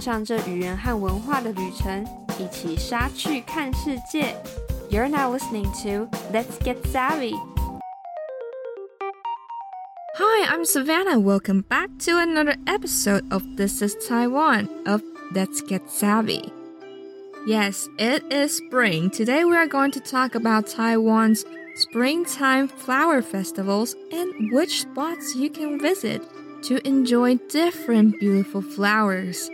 上这语言和文化的旅程，一起杀去看世界。You're now listening to Let's Get Savvy. Hi, I'm Savannah. Welcome back to another episode of This is Taiwan of Let's Get Savvy. Yes, it is spring. Today we are going to talk about Taiwan's springtime flower festivals and which spots you can visit to enjoy different beautiful flowers.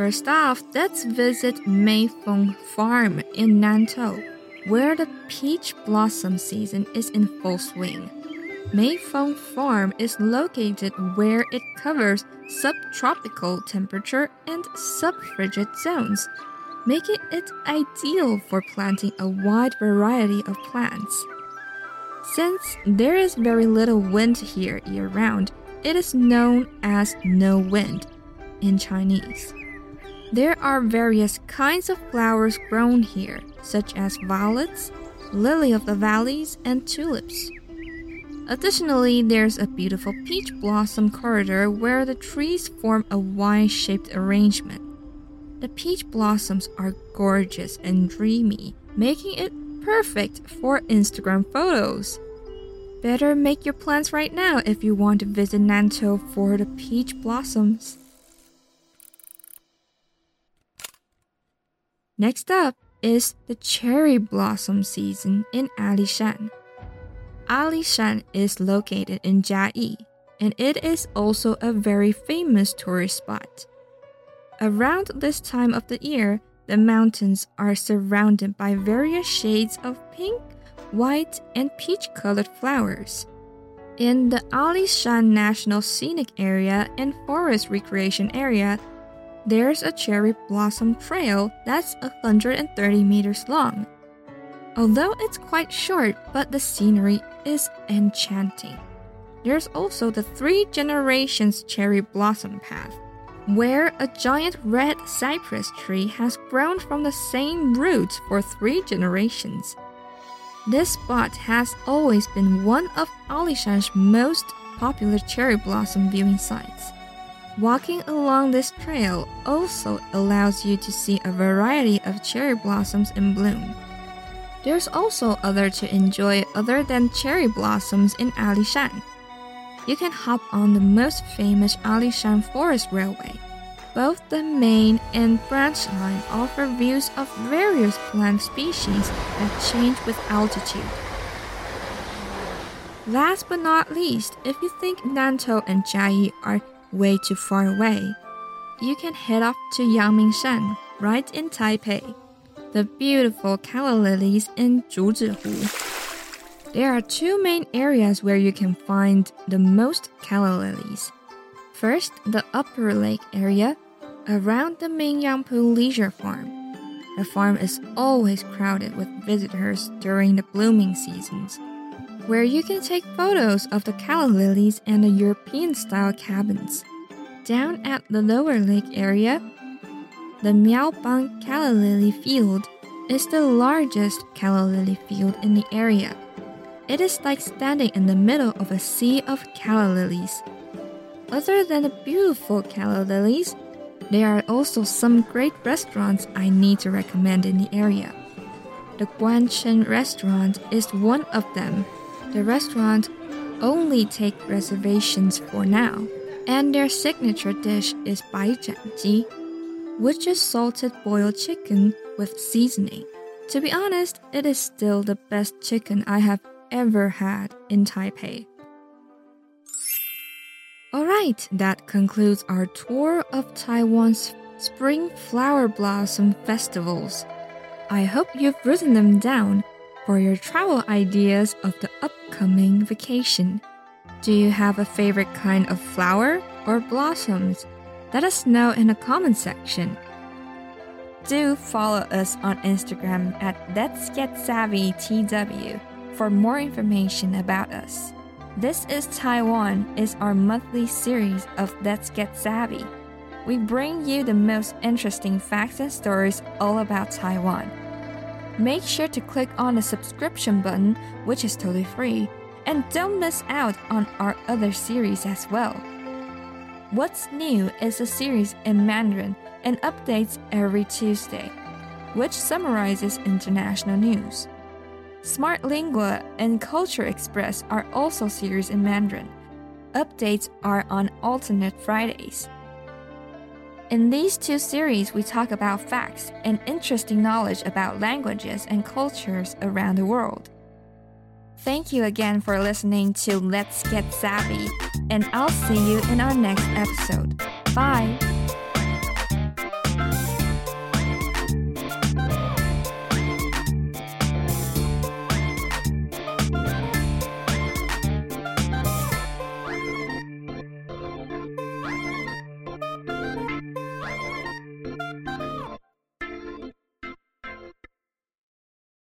First off, let's visit Meifeng Farm in Nantou, where the peach blossom season is in full swing. Meifeng Farm is located where it covers subtropical temperate and subfrigid zones making it ideal for planting a wide variety of plants. Since there is very little wind here year round, it is known as no wind in Chinese. There are various kinds of flowers grown here, such as violets, lily of the valleys, and tulips. Additionally, there's a beautiful peach blossom corridor where the trees form a Y shaped arrangement. The peach blossoms are gorgeous and dreamy, making it perfect for Instagram photos. Better make your plans right now if you want to visit Nantou for the peach blossoms. Next up is the cherry blossom season in Alishan. Alishan is located in Chiayi, and it is also a very famous tourist spot. Around this time of the year, the mountains are surrounded by various shades of pink, white, and peach colored flowers. In the Alishan National Scenic Area and Forest Recreation Area, there's a cherry blossom trail that's 130 meters long. Although it's quite short, but the scenery is enchanting. There's also the Three Generations Cherry Blossom Path where a giant red cypress tree has grown from the same roots for three generations. This spot has always been one of Alishan's most popular cherry blossom viewing sites. Walking along this trail also allows you to see a variety of cherry blossoms in bloom. There's also other to enjoy other than cherry blossoms in Alishan you can hop on the most famous Alishan Forest Railway. Both the main and branch line offer views of various plant species that change with altitude. Last but not least, if you think Nantou and Chiayi are way too far away, you can head off to Yangmingshan, right in Taipei. The beautiful calla lilies in Zhuzihu. There are two main areas where you can find the most calla lilies. First, the upper lake area around the Mingyangpu Leisure Farm. The farm is always crowded with visitors during the blooming seasons, where you can take photos of the calla lilies and the European style cabins. Down at the lower lake area, the Miaobang calla lily field is the largest calla lily field in the area. It is like standing in the middle of a sea of calla lilies. Other than the beautiful calla lilies, there are also some great restaurants I need to recommend in the area. The Guanchen restaurant is one of them. The restaurant only take reservations for now, and their signature dish is baijianji, which is salted boiled chicken with seasoning. To be honest, it is still the best chicken I have ever had in Taipei. Alright, that concludes our tour of Taiwan's spring flower blossom festivals. I hope you've written them down for your travel ideas of the upcoming vacation. Do you have a favorite kind of flower or blossoms? Let us know in the comment section. Do follow us on Instagram at Let's Get Savvy TW for more information about us. This is Taiwan is our monthly series of Let's Get Savvy. We bring you the most interesting facts and stories all about Taiwan. Make sure to click on the subscription button, which is totally free, and don't miss out on our other series as well. What's New is a series in Mandarin and updates every Tuesday, which summarizes international news. Smart Lingua and Culture Express are also series in Mandarin. Updates are on alternate Fridays. In these two series, we talk about facts and interesting knowledge about languages and cultures around the world. Thank you again for listening to Let's Get Savvy, and I'll see you in our next episode. Bye!